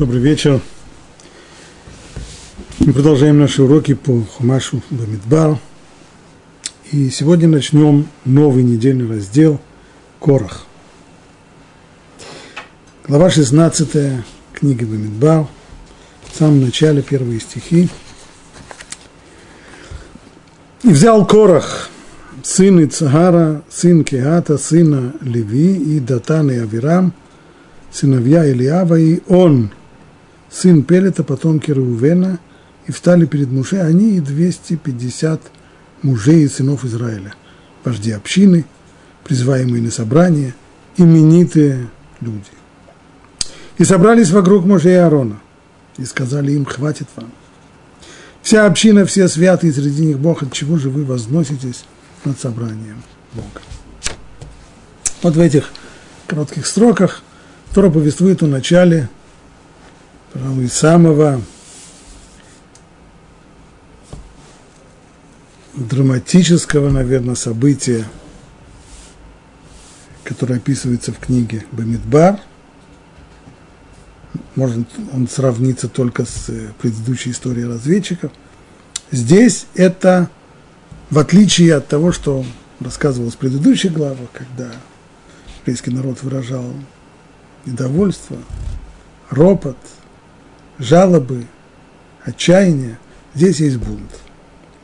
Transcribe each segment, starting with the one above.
Добрый вечер. Мы продолжаем наши уроки по Хумашу Бамидбар. И сегодня начнем новый недельный раздел Корах. Глава 16 книги Бамидбар. В самом начале первые стихи. И взял Корах, сын Ицахара, сын Кеата, сына Леви и Датана и Авирам, сыновья Илиава, и он, сын Пелета, потомки Рувена, и встали перед Муше они и 250 мужей и сынов Израиля, вожди общины, призываемые на собрание, именитые люди. И собрались вокруг и Аарона, и сказали им, хватит вам. Вся община, все святые, среди них Бог, от чего же вы возноситесь над собранием Бога? Вот в этих коротких строках Тора повествует о начале, пожалуй, самого драматического, наверное, события, которое описывается в книге Бамидбар. Может он сравниться только с э, предыдущей историей разведчиков. Здесь это, в отличие от того, что рассказывалось в предыдущих главах, когда еврейский народ выражал недовольство, ропот, жалобы, отчаяние, здесь есть бунт.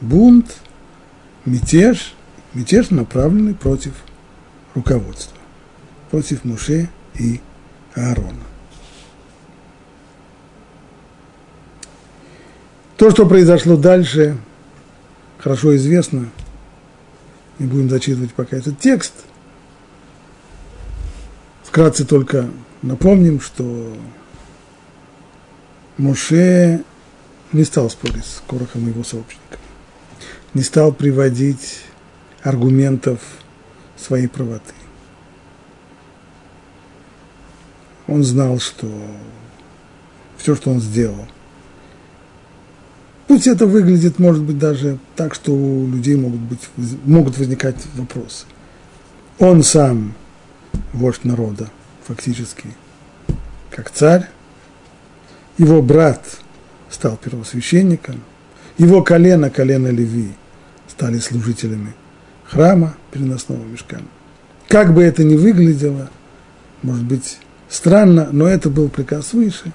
Бунт – мятеж, мятеж, направленный против руководства, против Муше и Аарона. То, что произошло дальше, хорошо известно. Не будем зачитывать пока этот текст. Вкратце только напомним, что Муше не стал спорить с Корохом и его сообщниками не стал приводить аргументов своей правоты. Он знал, что все, что он сделал, пусть это выглядит, может быть, даже так, что у людей могут, быть, могут возникать вопросы. Он сам вождь народа, фактически, как царь. Его брат стал первосвященником. Его колено, колено Леви – стали служителями храма переносного мешкана. Как бы это ни выглядело, может быть, странно, но это был приказ свыше,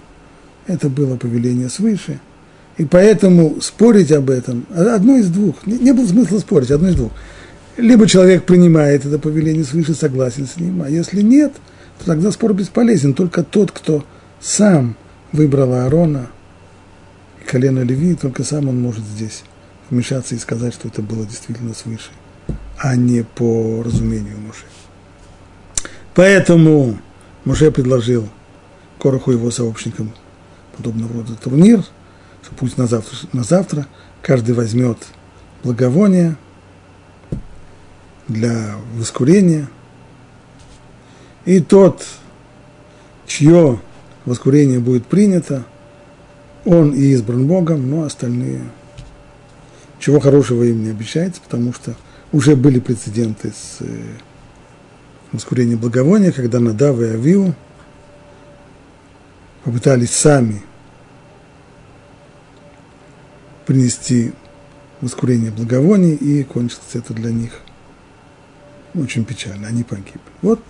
это было повеление свыше, и поэтому спорить об этом, одно из двух, не, не было смысла спорить, одно из двух. Либо человек принимает это повеление свыше, согласен с ним, а если нет, то тогда спор бесполезен. Только тот, кто сам выбрал Аарона и колено Леви, только сам он может здесь вмешаться и сказать, что это было действительно свыше, а не по разумению Моше. Поэтому Моше предложил Короху его сообщникам подобного рода турнир, что пусть на завтра, на завтра каждый возьмет благовоние для воскурения, и тот, чье воскурение будет принято, он и избран Богом, но остальные – чего хорошего им не обещается, потому что уже были прецеденты с э, воскурением благовония, когда Надав и Авиу попытались сами принести воскурение благовоний, и кончилось это для них очень печально, они погибли. Вот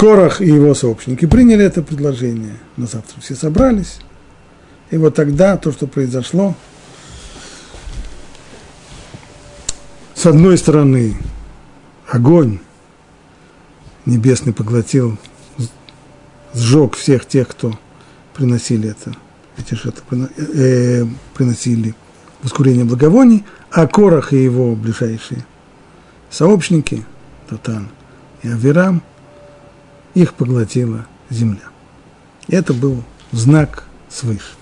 Корах и его сообщники приняли это предложение. На завтра все собрались. И вот тогда то, что произошло, с одной стороны, огонь небесный поглотил, сжег всех тех, кто приносили это, эти жертвы, э, приносили воскурение благовоний, а Корах и его ближайшие сообщники, Татан и Авирам, их поглотила земля. Это был знак свыше.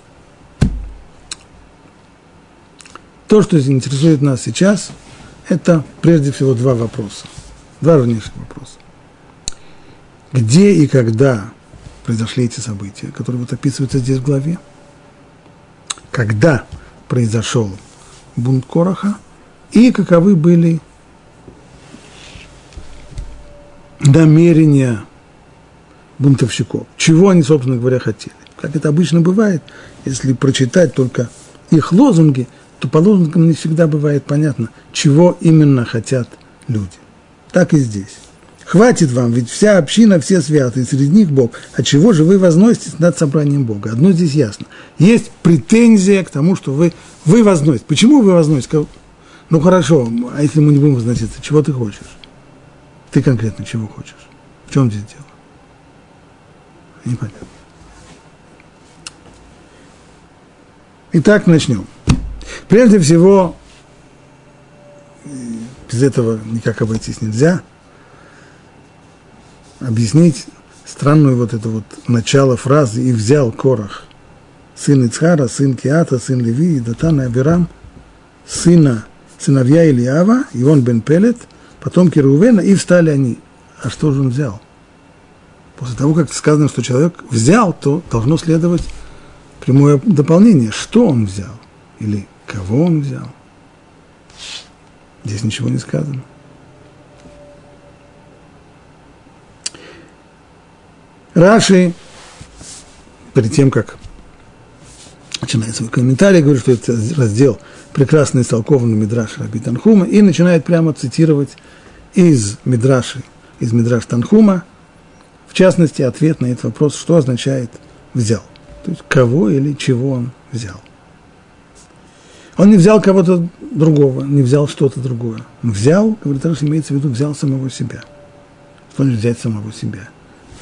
То, что интересует нас сейчас, это прежде всего два вопроса. Два важнейших вопроса. Где и когда произошли эти события, которые вот описываются здесь в главе? Когда произошел бунт Короха и каковы были намерения бунтовщиков. Чего они, собственно говоря, хотели. Как это обычно бывает, если прочитать только их лозунги, то по лозунгам не всегда бывает понятно, чего именно хотят люди. Так и здесь. Хватит вам, ведь вся община, все святые, среди них Бог. А чего же вы возноситесь над собранием Бога? Одно здесь ясно. Есть претензия к тому, что вы, вы возносите. Почему вы возносите? Ну хорошо, а если мы не будем возноситься, чего ты хочешь? Ты конкретно чего хочешь? В чем здесь дело? Непонятно. Итак, начнем. Прежде всего, без этого никак обойтись нельзя, объяснить странную вот это вот начало фразы «И взял Корах, сын Ицхара, сын Киата, сын Леви, и Датана Абирам, сына, сыновья Ильява, и он бен Пелет, потомки Рувена, и встали они». А что же он взял? После того, как сказано, что человек взял, то должно следовать прямое дополнение. Что он взял? Или кого он взял? Здесь ничего не сказано. Раши, перед тем, как начинает свой комментарий, говорит, что это раздел прекрасно истолкован Мидраш Раби Танхума, и начинает прямо цитировать из Мидраши, из Мидраш Танхума, в частности, ответ на этот вопрос, что означает «взял». То есть, кого или чего он взял. Он не взял кого-то другого, не взял что-то другое. Взял, говорит, Раш, имеется в виду, взял самого себя. Что значит взять самого себя?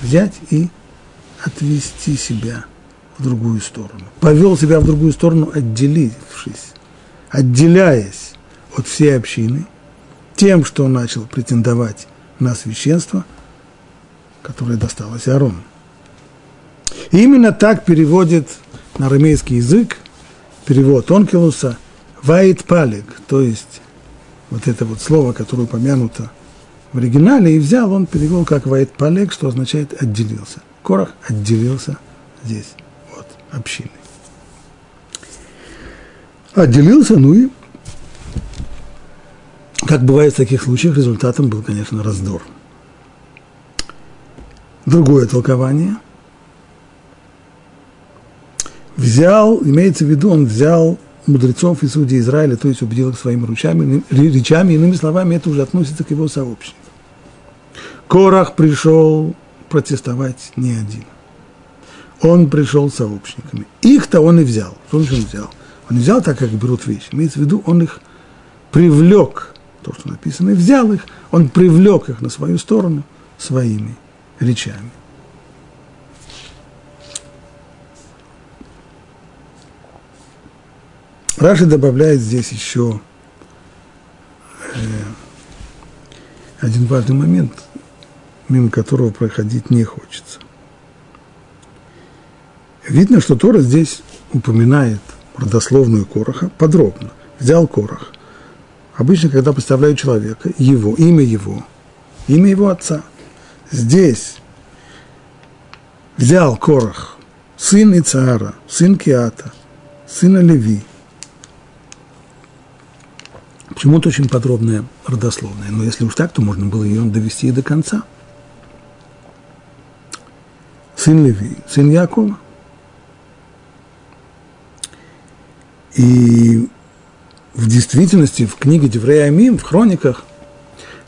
Взять и отвести себя в другую сторону. Повел себя в другую сторону, отделившись, отделяясь от всей общины, тем, что он начал претендовать на священство, которое досталось Аарону. И именно так переводит на арамейский язык перевод Онкелуса – Вайт палик, то есть вот это вот слово, которое упомянуто в оригинале, и взял, он перевел как вайт палек, что означает отделился. Корах отделился здесь от общины. Отделился, ну и, как бывает в таких случаях, результатом был, конечно, раздор. Другое толкование. Взял, имеется в виду, он взял мудрецов и судей Израиля, то есть убедил их своими ручами, речами, иными словами, это уже относится к его сообщникам. Корах пришел протестовать не один. Он пришел с сообщниками. Их-то он и взял. Что он взял? Он взял так, как берут вещи. Имеется в виду, он их привлек, то, что написано, и взял их, он привлек их на свою сторону своими речами. Раши добавляет здесь еще э, один важный момент, мимо которого проходить не хочется. Видно, что Тора здесь упоминает родословную Короха подробно. Взял Корох. Обычно, когда представляют человека, его, имя его, имя его отца. Здесь взял Корох, сын Ицара, сын Киата, сына Леви – Почему-то очень подробная родословная. Но если уж так, то можно было ее довести и до конца. Сын Леви, сын Якова. И в действительности в книге Деврея Амим, в хрониках,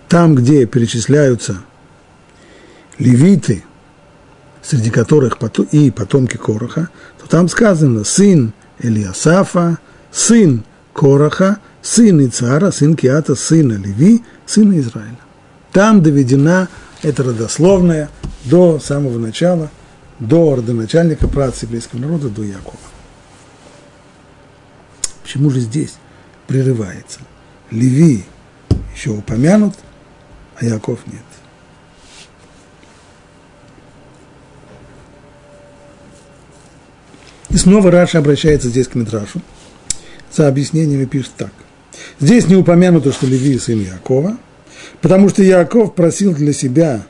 там, где перечисляются левиты, среди которых и потомки Короха, то там сказано сын Элиасафа, сын Короха, сын Ицара, сын Киата, сына Леви, сына Израиля. Там доведена эта родословная до самого начала, до родоначальника працы еврейского народа, до Якова. Почему же здесь прерывается? Леви еще упомянут, а Яков нет. Снова Раша обращается здесь к Мидрашу. За объяснениями пишет так – Здесь не упомянуто, что Леви сын Якова, потому что Яков просил для себя,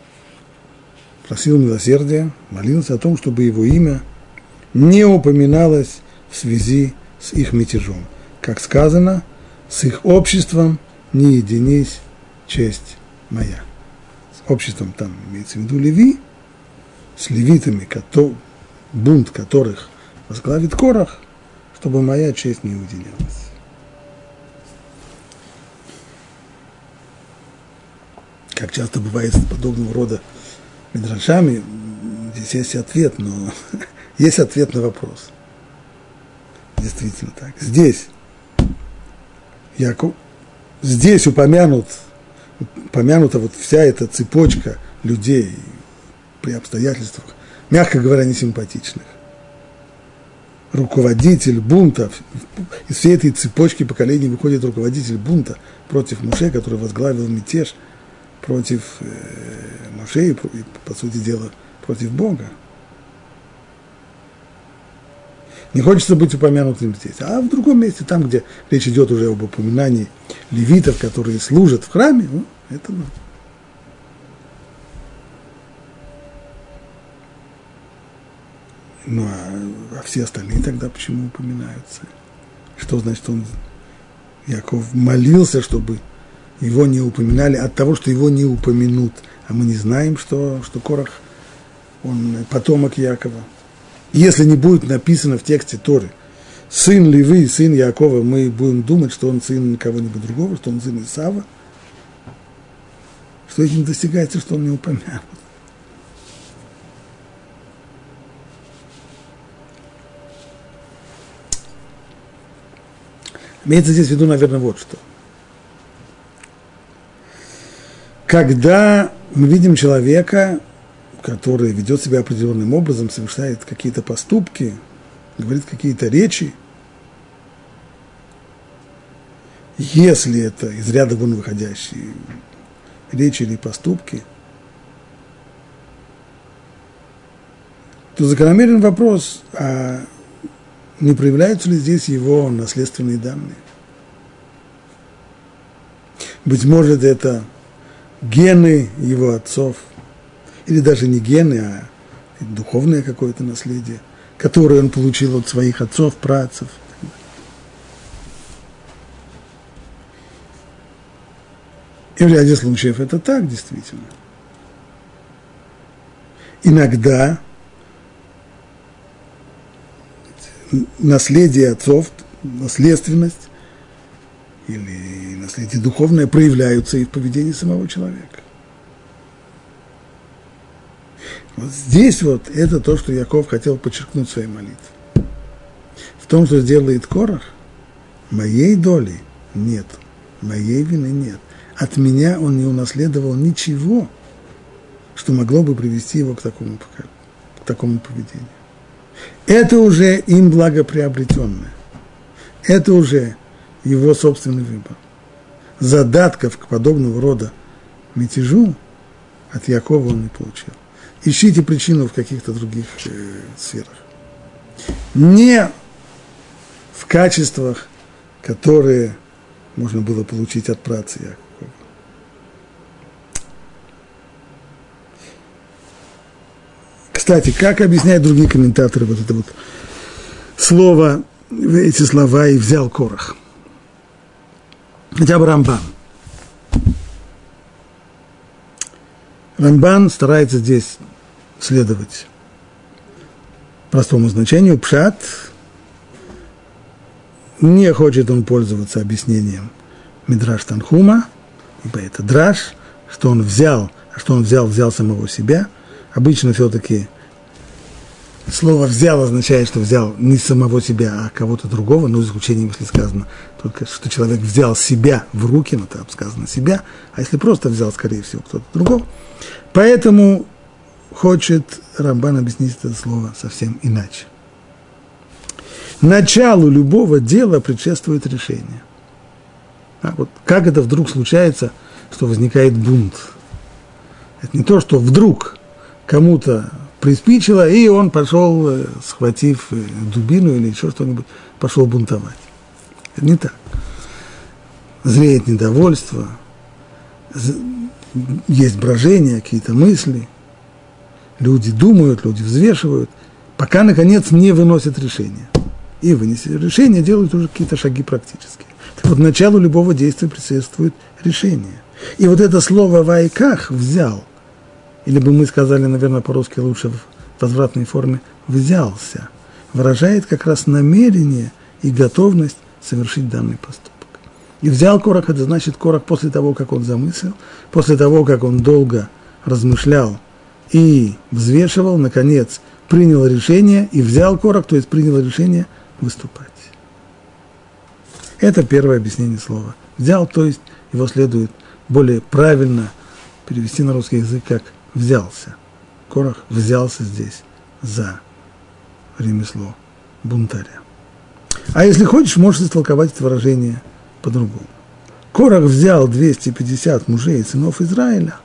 просил милосердия, молился о том, чтобы его имя не упоминалось в связи с их мятежом. Как сказано, с их обществом не единись честь моя. обществом там имеется в виду Леви, с левитами, бунт которых возглавит Корах, чтобы моя честь не уделялась. Как часто бывает с подобного рода мидрашами, здесь есть ответ, но есть ответ на вопрос. Действительно так. Здесь Яков, здесь упомянут, упомянута вот вся эта цепочка людей при обстоятельствах, мягко говоря, несимпатичных. Руководитель бунта, из всей этой цепочки поколений выходит руководитель бунта против Муше, который возглавил мятеж против э, Муше и, по сути дела, против Бога. Не хочется быть упомянутым здесь. А в другом месте, там, где речь идет уже об упоминании левитов, которые служат в храме, ну, это ну, Ну, а, а все остальные тогда почему упоминаются? Что значит он, Яков, молился, чтобы его не упоминали от того, что его не упомянут. А мы не знаем, что, что Корах, он потомок Якова если не будет написано в тексте Торы, сын Левы, сын Якова, мы будем думать, что он сын кого-нибудь другого, что он сын Исава, что этим достигается, что он не упомянут. Имеется здесь в виду, наверное, вот что. Когда мы видим человека, который ведет себя определенным образом, совершает какие-то поступки, говорит какие-то речи, если это из ряда вон выходящие речи или поступки, то закономерен вопрос, а не проявляются ли здесь его наследственные данные? Быть может, это гены его отцов – или даже не гены, а духовное какое-то наследие, которое он получил от своих отцов, працев. И в ряде случаев это так, действительно. Иногда наследие отцов, наследственность или наследие духовное проявляются и в поведении самого человека. Вот здесь вот это то, что Яков хотел подчеркнуть в своей молитве. В том, что сделает Корах, моей доли нет, моей вины нет. От меня он не унаследовал ничего, что могло бы привести его к такому, к такому поведению. Это уже им благоприобретенное. Это уже его собственный выбор. Задатков к подобного рода мятежу от Якова он не получил ищите причину в каких-то других э, сферах. Не в качествах, которые можно было получить от працы Якова. Кстати, как объясняют другие комментаторы вот это вот слово, эти слова и взял Корах? Хотя бы Рамбан. Рамбан старается здесь следовать простому значению. Пшат не хочет он пользоваться объяснением Мидраш Танхума, ибо это драж, что он взял, а что он взял, взял самого себя. Обычно все-таки слово «взял» означает, что взял не самого себя, а кого-то другого, но исключением, если сказано только, что человек взял себя в руки, ну, там сказано себя, а если просто взял, скорее всего, кто-то другого. Поэтому хочет Рамбан объяснить это слово совсем иначе. Началу любого дела предшествует решение. А вот как это вдруг случается, что возникает бунт? Это не то, что вдруг кому-то приспичило, и он пошел, э, схватив э, дубину или еще что-нибудь, пошел бунтовать. Не так. Зреет недовольство, есть брожение, какие-то мысли – люди думают, люди взвешивают, пока, наконец, не выносят решение. И вынесли решение, делают уже какие-то шаги практические. Так вот, началу любого действия предшествует решение. И вот это слово «вайках» взял, или бы мы сказали, наверное, по-русски лучше в возвратной форме, взялся, выражает как раз намерение и готовность совершить данный поступок. И взял Корах, это значит Корах после того, как он замыслил, после того, как он долго размышлял и взвешивал, наконец, принял решение и взял Корах, то есть принял решение выступать. Это первое объяснение слова. Взял, то есть его следует более правильно перевести на русский язык как взялся. Корах взялся здесь за ремесло бунтаря. А если хочешь, можешь истолковать это выражение по-другому. Корах взял 250 мужей и сынов Израиля.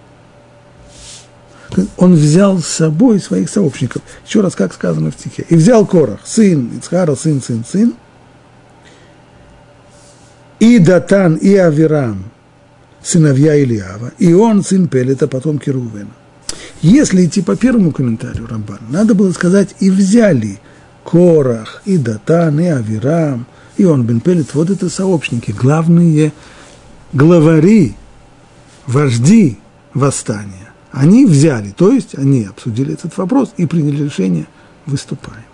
Он взял с собой своих сообщников. Еще раз, как сказано в стихе. И взял Корах, сын Ицхара, сын, сын, сын, и Датан, и Авирам, сыновья Ильява, и он, сын Пелета, потомки Рувена. Если идти по первому комментарию Рамбана, надо было сказать «и взяли Корах, и Датан, и Авирам, и он бен Пелет». Вот это сообщники, главные главари, вожди восстания. Они взяли, то есть они обсудили этот вопрос и приняли решение «выступаем».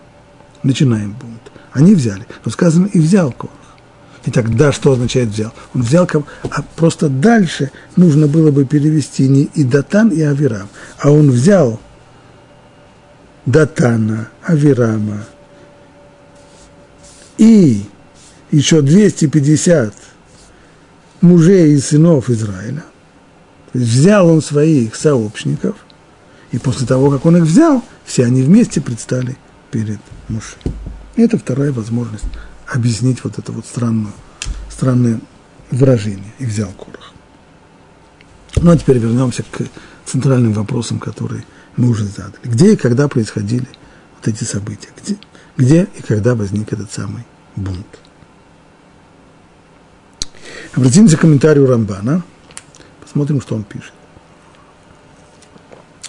Начинаем бунт. Они взяли. Но сказано «и взял Корах». Итак, да, что означает взял? Он взял, а просто дальше нужно было бы перевести не и Датан, и Авирам, а он взял Датана, Авирама и еще 250 мужей и сынов Израиля. Взял он своих сообщников, и после того, как он их взял, все они вместе предстали перед Муше. Это вторая возможность объяснить вот это вот странное, странное выражение. И взял Корах. Ну, а теперь вернемся к центральным вопросам, которые мы уже задали. Где и когда происходили вот эти события? Где, где и когда возник этот самый бунт? Обратимся к комментарию Рамбана. Посмотрим, что он пишет.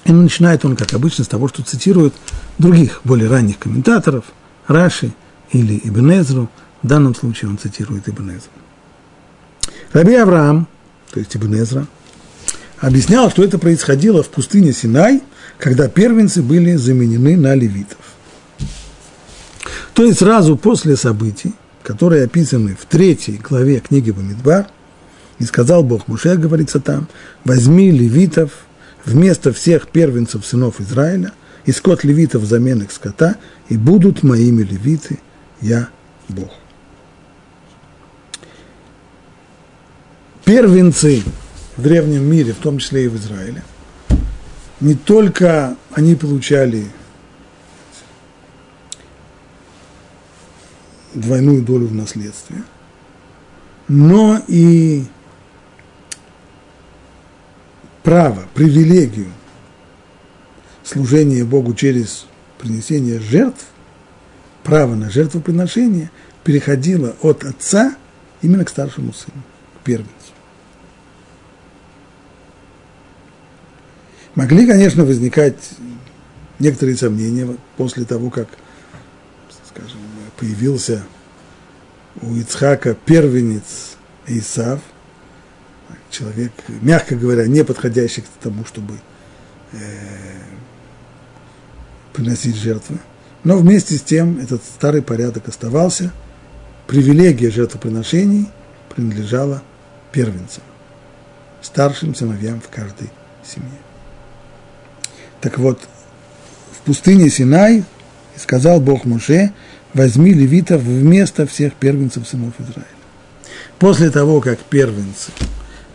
И начинает он, как обычно, с того, что цитирует других, более ранних комментаторов, Раши – или Ибн Эзру, в данном случае он цитирует Ибн Эзру. Раби Авраам, то есть Ибн Эзра, объяснял, что это происходило в пустыне Синай, когда первенцы были заменены на левитов. То есть сразу после событий, которые описаны в третьей главе книги Бамидбар, и сказал Бог Муше, говорится там, возьми левитов вместо всех первенцев сынов Израиля, и скот левитов взамен их скота, и будут моими левиты – я Бог. Первенцы в древнем мире, в том числе и в Израиле, не только они получали двойную долю в наследстве, но и право, привилегию служения Богу через принесение жертв право на жертвоприношение переходило от отца именно к старшему сыну, к первенцу. Могли, конечно, возникать некоторые сомнения после того, как, скажем, появился у Ицхака первенец Исав, человек, мягко говоря, не подходящий к тому, чтобы э, приносить жертвы. Но вместе с тем этот старый порядок оставался. Привилегия жертвоприношений принадлежала первенцам, старшим сыновьям в каждой семье. Так вот, в пустыне Синай сказал Бог Муше, возьми левитов вместо всех первенцев сынов Израиля. После того, как первенцы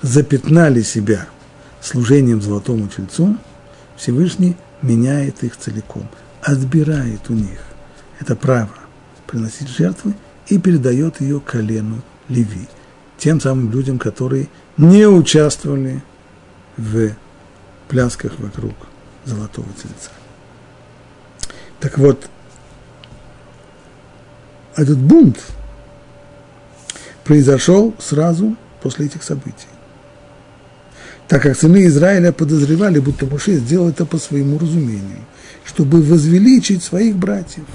запятнали себя служением золотому тельцу, Всевышний меняет их целиком – отбирает у них это право приносить жертвы и передает ее колену Леви, тем самым людям, которые не участвовали в плясках вокруг золотого тельца. Так вот, этот бунт произошел сразу после этих событий. Так как сыны Израиля подозревали, будто Муше сделал это по своему разумению – чтобы возвеличить своих братьев,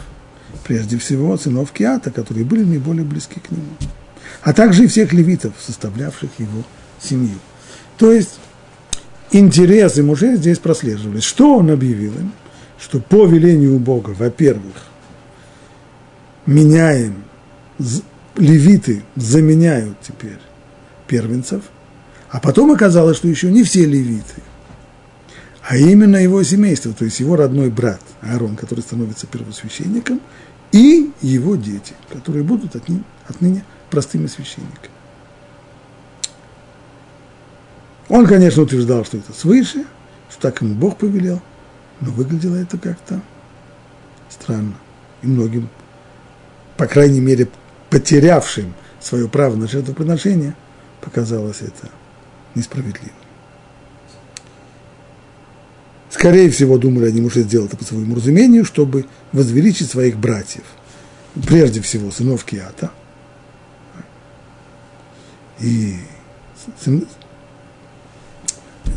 прежде всего сынов Киата, которые были наиболее близки к нему, а также и всех левитов, составлявших его семью. То есть интересы Муше здесь прослеживались. Что он объявил им? Что по велению Бога, во-первых, меняем, левиты заменяют теперь первенцев, а потом оказалось, что еще не все левиты, а именно его семейство, то есть его родной брат Аарон, который становится первосвященником, и его дети, которые будут отныне, отныне простыми священниками. Он, конечно, утверждал, что это свыше, что так ему Бог повелел, но выглядело это как-то странно. И многим, по крайней мере, потерявшим свое право на жертвоприношение, показалось это несправедливым. Скорее всего, думали они, может, сделать это по своему разумению, чтобы возвеличить своих братьев. Прежде всего, сынов Киата. И сыны,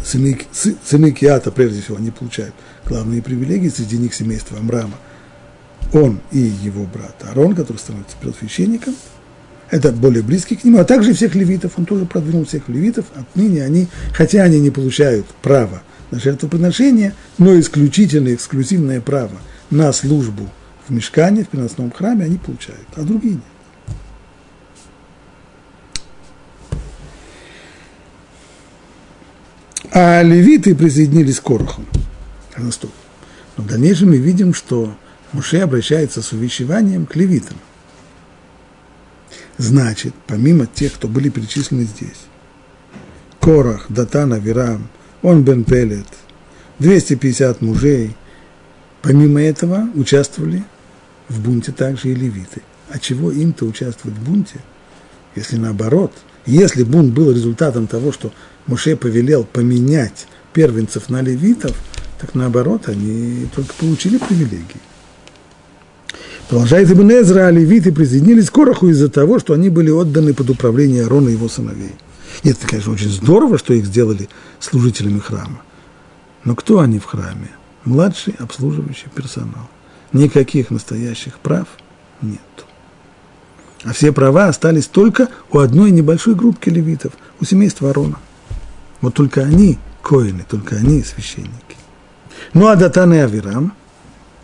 сыны Киата, прежде всего, они получают главные привилегии, среди них семейство Амрама. Он и его брат Арон, который становится первосвященником, это более близкий к нему, а также всех левитов, он тоже продвинул всех левитов, отныне они, хотя они не получают права на жертвоприношение, но исключительное, эксклюзивное право на службу в мешкане, в переносном храме они получают, а другие нет. а левиты присоединились к Короху. Но в дальнейшем мы видим, что Муше обращается с увещеванием к левитам. Значит, помимо тех, кто были перечислены здесь, Корах, Датана, Вирам, он Бен Пелет, 250 мужей, помимо этого участвовали в бунте также и левиты. А чего им-то участвовать в бунте, если наоборот, если бунт был результатом того, что Муше повелел поменять первенцев на левитов, так наоборот, они только получили привилегии. Продолжает Ибн Эзра, а левиты присоединились к Короху из-за того, что они были отданы под управление Арона и его сыновей. И это, конечно, очень здорово, что их сделали служителями храма. Но кто они в храме? Младший обслуживающий персонал. Никаких настоящих прав нет. А все права остались только у одной небольшой группки левитов, у семейства Арона. Вот только они коины, только они священники. Ну а Датан и Авирам,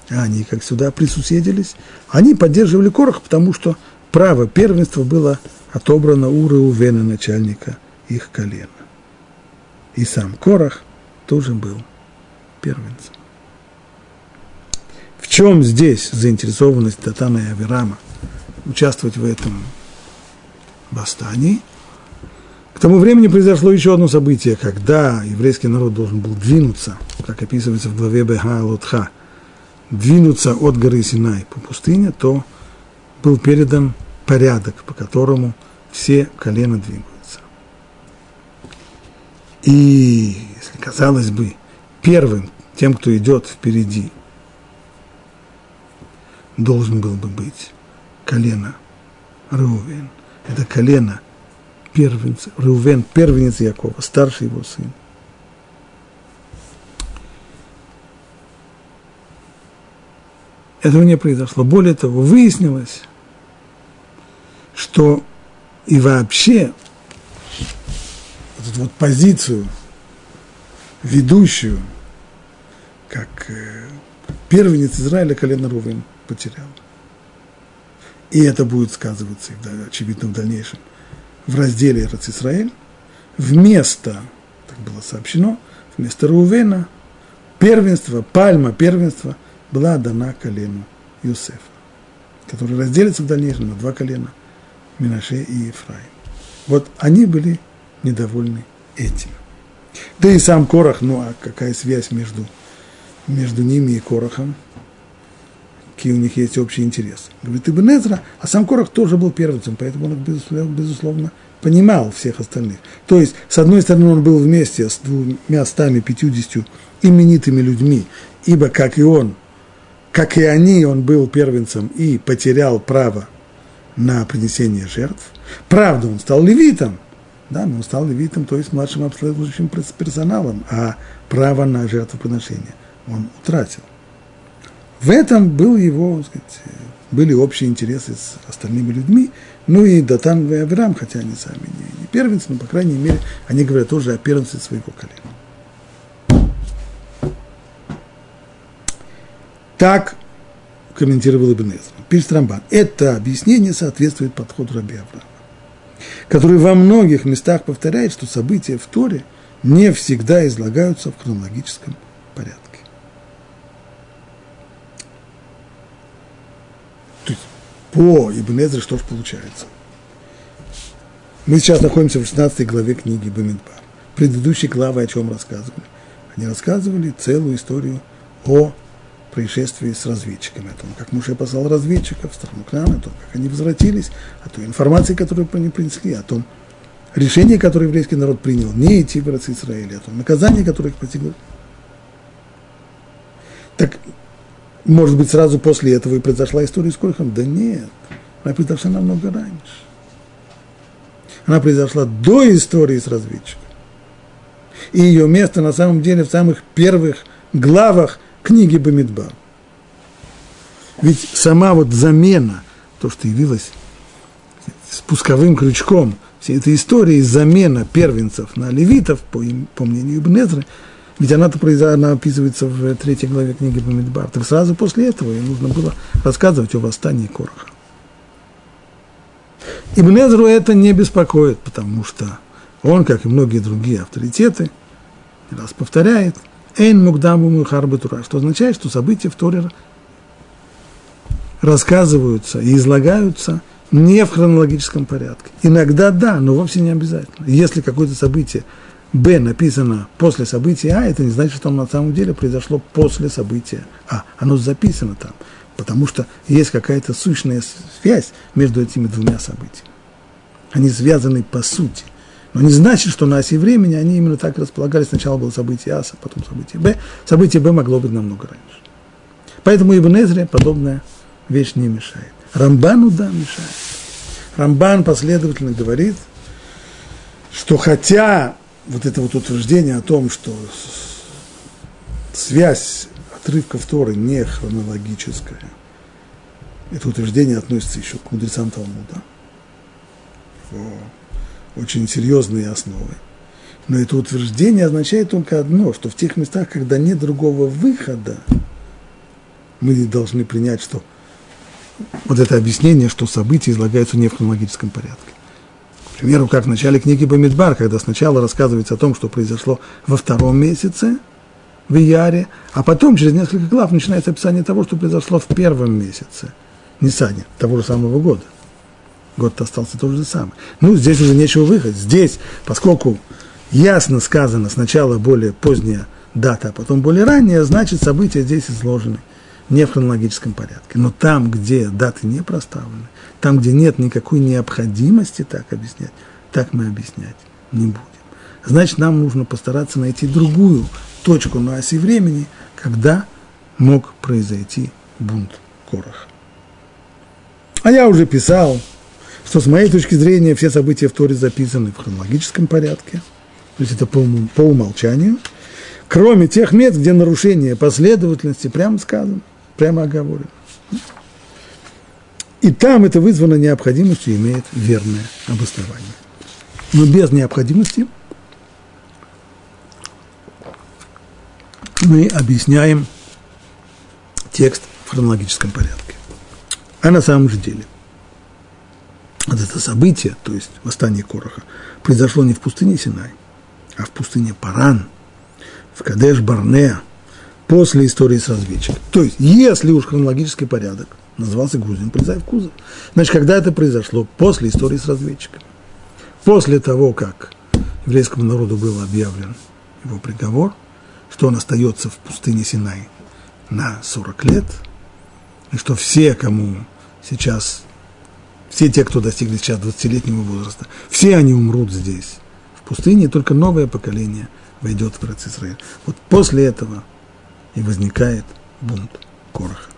они как сюда присуседились, они поддерживали Корах, потому что право первенства было отобрано у Реувена, начальника их колена. И сам Корах тоже был первенцем. В чем здесь заинтересованность Датана и Авирама участвовать в этом восстании? К тому времени произошло еще одно событие, когда еврейский народ должен был двинуться, как описывается в главе Беха Лотха, двинуться от горы Синай по пустыне, то был передан порядок, по которому все колена двигаются. И, если казалось бы, первым, тем, кто идет впереди, должен был бы быть колено Рувен. Это колено – первенец, Рувен, первенец Якова, старший его сын. Этого не произошло. Более того, выяснилось, что и вообще вот эту вот позицию, ведущую, как э, первенец Израиля колено Рувен потерял. И это будет сказываться, очевидно, в дальнейшем в разделе Израиль, вместо, так было сообщено, вместо Рувена, первенство, пальма первенства была дана колену Юсефа, который разделится в дальнейшем на два колена, Минаше и Ефраим. Вот они были недовольны этим. Да и сам Корах, ну а какая связь между, между ними и Корахом? какие у них есть общие интересы. Говорит Ибн Эзра, а сам Корах тоже был первенцем, поэтому он, безусловно, безусловно, понимал всех остальных. То есть, с одной стороны, он был вместе с двумя стами пятьюдесятью именитыми людьми, ибо, как и он, как и они, он был первенцем и потерял право на принесение жертв. Правда, он стал левитом, да, но он стал левитом, то есть младшим обслуживающим персоналом, а право на жертвоприношение он утратил. В этом был его, сказать, были общие интересы с остальными людьми, ну и Датан и Авраам, хотя они сами не, не первенцы, но, по крайней мере, они говорят тоже о первенстве своего колена. Так комментировал Ибн Эзра. Пишет Рамбан. Это объяснение соответствует подходу Раби Авраама, который во многих местах повторяет, что события в Торе не всегда излагаются в хронологическом порядке. То есть по Ибн Эзре что же получается? Мы сейчас находимся в 16 главе книги Бамидбар. Предыдущие главы о чем рассказывали? Они рассказывали целую историю о происшествии с разведчиками, о том, как Муше послал разведчиков в страну к нам, о том, как они возвратились, о той информации, которую они принесли, о том решении, которое еврейский народ принял, не идти в Иерусалим Израиля, о том наказании, которое их постигло. Так, может быть, сразу после этого и произошла история с Корихом? Да нет, она произошла намного раньше. Она произошла до истории с разведчиком. И ее место на самом деле в самых первых главах – книги Бамидбар. Ведь сама вот замена, то, что явилось спусковым крючком всей этой истории, замена первенцев на левитов, по, им, по мнению Ибнезры, ведь она-то она описывается в третьей главе книги Бамидбар. Так сразу после этого ей нужно было рассказывать о восстании Короха. Ибнезру это не беспокоит, потому что он, как и многие другие авторитеты, раз повторяет – Эйн мукдаму мухарбы тура, что означает, что события в Торе рассказываются и излагаются не в хронологическом порядке. Иногда да, но вовсе не обязательно. Если какое-то событие Б написано после события А, это не значит, что оно на самом деле произошло после события А. Оно записано там, потому что есть какая-то сущная связь между этими двумя событиями. Они связаны по сути – но не значит, что на оси времени они именно так располагались. Сначала было событие А, потом событие Б. Событие Б могло быть намного раньше. Поэтому Ибн Эзре подобная вещь не мешает. Рамбану, да, мешает. Рамбан последовательно говорит, что хотя вот это вот утверждение о том, что связь отрывков Торы не хронологическая, это утверждение относится еще к мудрецам Талмуда очень серьезные основы. Но это утверждение означает только одно, что в тех местах, когда нет другого выхода, мы должны принять, что вот это объяснение, что события излагаются не в хронологическом порядке. К примеру, как в начале книги Бамидбар, когда сначала рассказывается о том, что произошло во втором месяце, в Ияре, а потом через несколько глав начинается описание того, что произошло в первом месяце, Нисане, того же самого года – год остался тот же самый. Ну, здесь уже нечего выехать. Здесь, поскольку ясно сказано сначала более поздняя дата, а потом более ранняя, значит, события здесь изложены не в хронологическом порядке. Но там, где даты не проставлены, там, где нет никакой необходимости так объяснять, так мы объяснять не будем. Значит, нам нужно постараться найти другую точку на оси времени, когда мог произойти бунт Короха. А я уже писал что с моей точки зрения все события в Торе записаны в хронологическом порядке, то есть это по, по умолчанию, кроме тех мест, где нарушение последовательности прямо сказано, прямо оговорено. И там это вызвано необходимостью, имеет верное обоснование. Но без необходимости мы объясняем текст в хронологическом порядке. А на самом же деле – вот это событие, то есть восстание Короха, произошло не в пустыне Синай, а в пустыне Паран, в Кадеш-Барнеа, после истории с разведчиком. То есть, если уж хронологический порядок назывался Грузин, в кузов, значит, когда это произошло? После истории с разведчиком. После того, как еврейскому народу был объявлен его приговор, что он остается в пустыне Синай на 40 лет, и что все, кому сейчас все те, кто достигли сейчас 20-летнего возраста, все они умрут здесь, в пустыне, и только новое поколение войдет в Израиль. Вот после этого и возникает бунт Короха.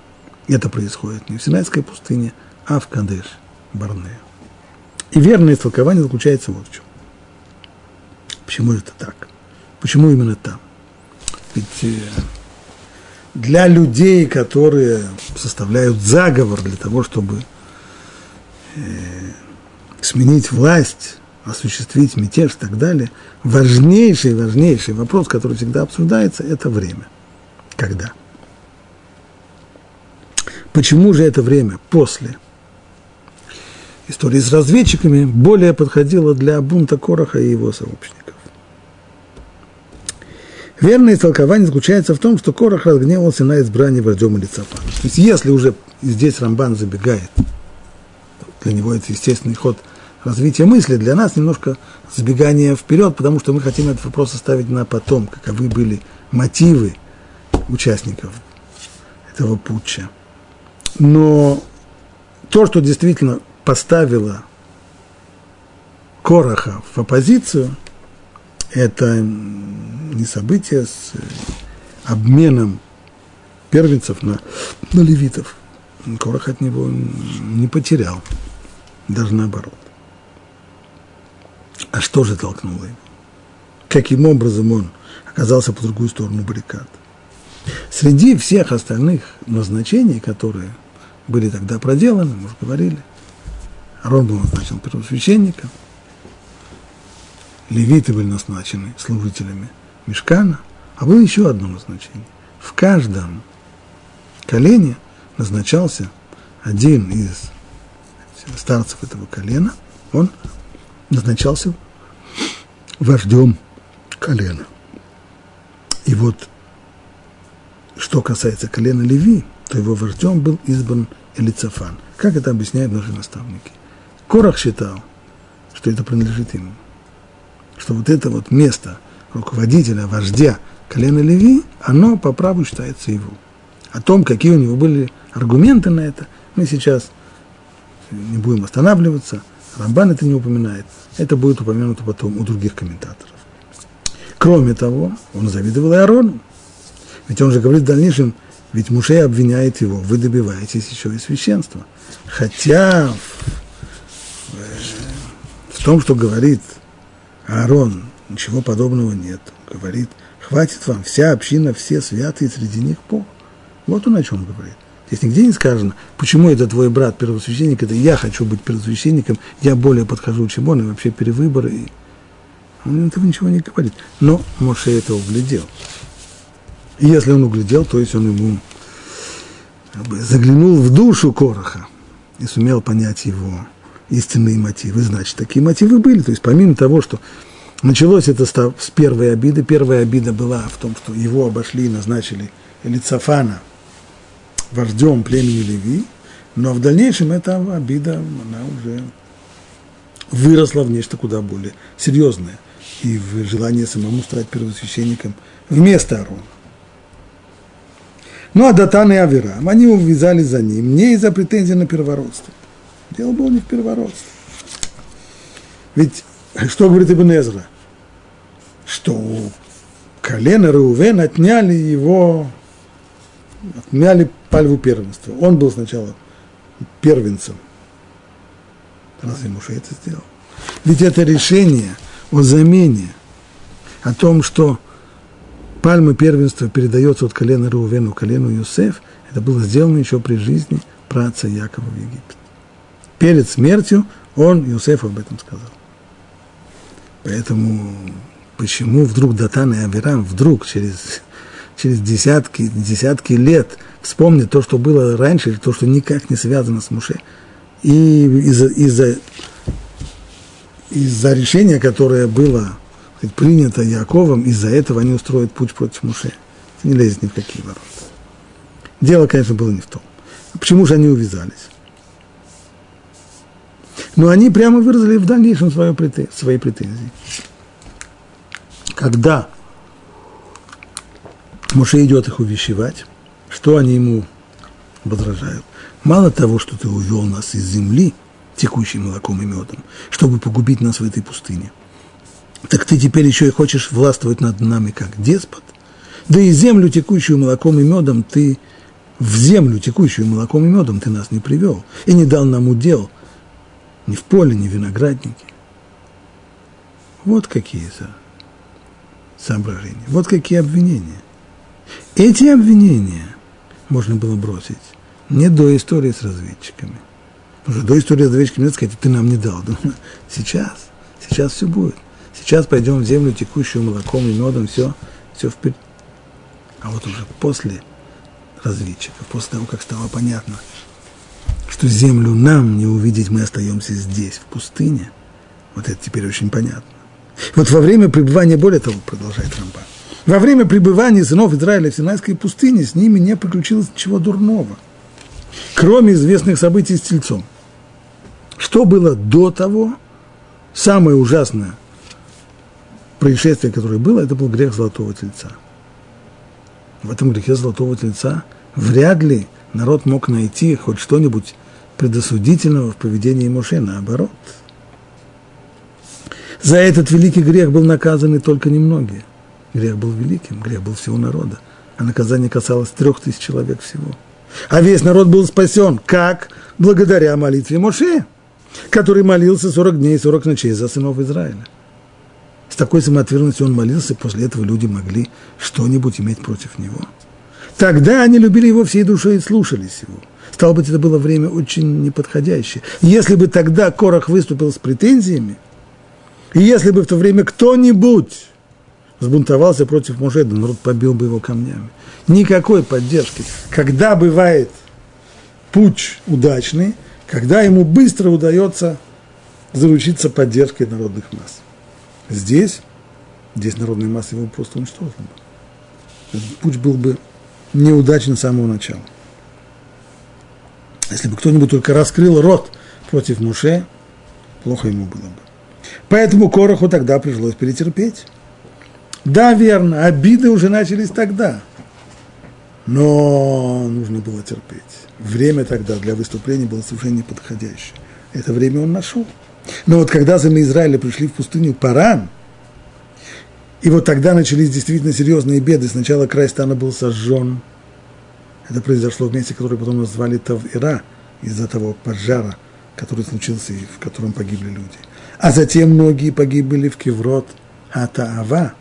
Это происходит не в Синайской пустыне, а в Кадеш, Барнея. И верное истолкование заключается вот в чем. Почему это так? Почему именно там? Ведь э, для людей, которые составляют заговор для того, чтобы сменить власть, осуществить мятеж и так далее, важнейший, важнейший вопрос, который всегда обсуждается, это время. Когда? Почему же это время после истории с разведчиками более подходило для бунта Короха и его сообщников? Верное истолкование заключается в том, что Корох разгневался на избрание вождем Лицапана. То есть, если уже здесь Рамбан забегает, для него это естественный ход развития мысли, для нас немножко забегание вперед, потому что мы хотим этот вопрос оставить на потом, каковы были мотивы участников этого путча. Но то, что действительно поставило Короха в оппозицию, это не событие с обменом первенцев на, на левитов. Корох от него не потерял, даже наоборот. А что же толкнуло его? Каким образом он оказался по другую сторону баррикад? Среди всех остальных назначений, которые были тогда проделаны, мы уже говорили, Арон был назначен первосвященником, левиты были назначены служителями Мешкана, а было еще одно назначение. В каждом колене назначался один из старцев этого колена, он назначался вождем колена. И вот, что касается колена Леви, то его вождем был избран Элицафан. Как это объясняют наши наставники? Корах считал, что это принадлежит ему. Что вот это вот место руководителя, вождя колена Леви, оно по праву считается его. О том, какие у него были аргументы на это, мы сейчас не будем останавливаться. Рамбан это не упоминает. Это будет упомянуто потом у других комментаторов. Кроме того, он завидовал и. Ведь он же говорит в дальнейшем, ведь Мушей обвиняет его, вы добиваетесь еще и священства. Хотя в, в том, что говорит Аарон, ничего подобного нет. Говорит, хватит вам, вся община, все святые, среди них Бог. Вот он о чем говорит. Здесь нигде не сказано, почему это твой брат первосвященник, это я хочу быть первосвященником, я более подхожу, чем он, и вообще перевыборы. Он этого ничего не говорит. Но Моше это углядел. И если он углядел, то есть он ему заглянул в душу Короха и сумел понять его истинные мотивы. Значит, такие мотивы были. То есть помимо того, что началось это с первой обиды, первая обида была в том, что его обошли и назначили Элицафана – вождем племени Леви, но в дальнейшем эта обида, она уже выросла в нечто куда более серьезное и в желание самому стать первосвященником вместо Аарона. Ну, а Датан и Авирам, они увязали за ним не из-за претензий на первородство. Дело было не в первородстве. Ведь что говорит Ибн Эзра? Что у колена Реувен отняли его, отняли пальву первенства. Он был сначала первенцем. Разве Муше это сделал? Ведь это решение о замене, о том, что пальма первенства передается от колена Рувену колену Юсеф, это было сделано еще при жизни праца Якова в Египте. Перед смертью он Юсефу об этом сказал. Поэтому почему вдруг Датан и Авирам вдруг через, через десятки, десятки лет – вспомнить то, что было раньше, то, что никак не связано с Муше. И из-за из из решения, которое было сказать, принято Яковом, из-за этого они устроят путь против Муше. Не лезет ни в какие ворота. Дело, конечно, было не в том. Почему же они увязались? Но они прямо выразили в дальнейшем свои претензии. Когда Муше идет их увещевать, что они ему возражают? Мало того, что ты увел нас из земли, текущей молоком и медом, чтобы погубить нас в этой пустыне, так ты теперь еще и хочешь властвовать над нами как деспот? Да и землю, текущую молоком и медом, ты в землю, текущую молоком и медом, ты нас не привел и не дал нам удел ни в поле, ни в винограднике. Вот какие соображения, вот какие обвинения. Эти обвинения можно было бросить. Не до истории с разведчиками. Уже до истории с разведчиками надо сказать, ты нам не дал. Думаю, сейчас, сейчас все будет. Сейчас пойдем в землю, текущую молоком и медом, все, все вперед. А вот уже после разведчиков, после того, как стало понятно, что землю нам не увидеть, мы остаемся здесь, в пустыне. Вот это теперь очень понятно. Вот во время пребывания, более того, продолжает Рамбан, во время пребывания сынов Израиля в Синайской пустыне с ними не приключилось ничего дурного, кроме известных событий с тельцом. Что было до того, самое ужасное происшествие, которое было, это был грех золотого тельца. В этом грехе золотого тельца вряд ли народ мог найти хоть что-нибудь предосудительного в поведении Моше, наоборот. За этот великий грех был наказаны только немногие. Грех был великим, грех был всего народа, а наказание касалось трех тысяч человек всего. А весь народ был спасен. Как? Благодаря молитве Моше, который молился 40 дней и 40 ночей за сынов Израиля. С такой самоотверженностью он молился, после этого люди могли что-нибудь иметь против него. Тогда они любили его всей душой и слушались его. Стало быть, это было время очень неподходящее. Если бы тогда Корах выступил с претензиями, и если бы в то время кто-нибудь взбунтовался против Мушеда, народ побил бы его камнями. Никакой поддержки. Когда бывает путь удачный, когда ему быстро удается заручиться поддержкой народных масс. Здесь, здесь народные массы его просто уничтожили бы. Путь был бы неудачен с самого начала. Если бы кто-нибудь только раскрыл рот против Муше, плохо ему было бы. Поэтому Короху тогда пришлось перетерпеть. Да, верно, обиды уже начались тогда. Но нужно было терпеть. Время тогда для выступления было совершенно неподходящее. Это время он нашел. Но вот когда сыны Израиля пришли в пустыню Паран, и вот тогда начались действительно серьезные беды. Сначала край стана был сожжен. Это произошло в месте, которое потом назвали Тавира, из-за того пожара, который случился и в котором погибли люди. А затем многие погибли в Кеврот Атаава,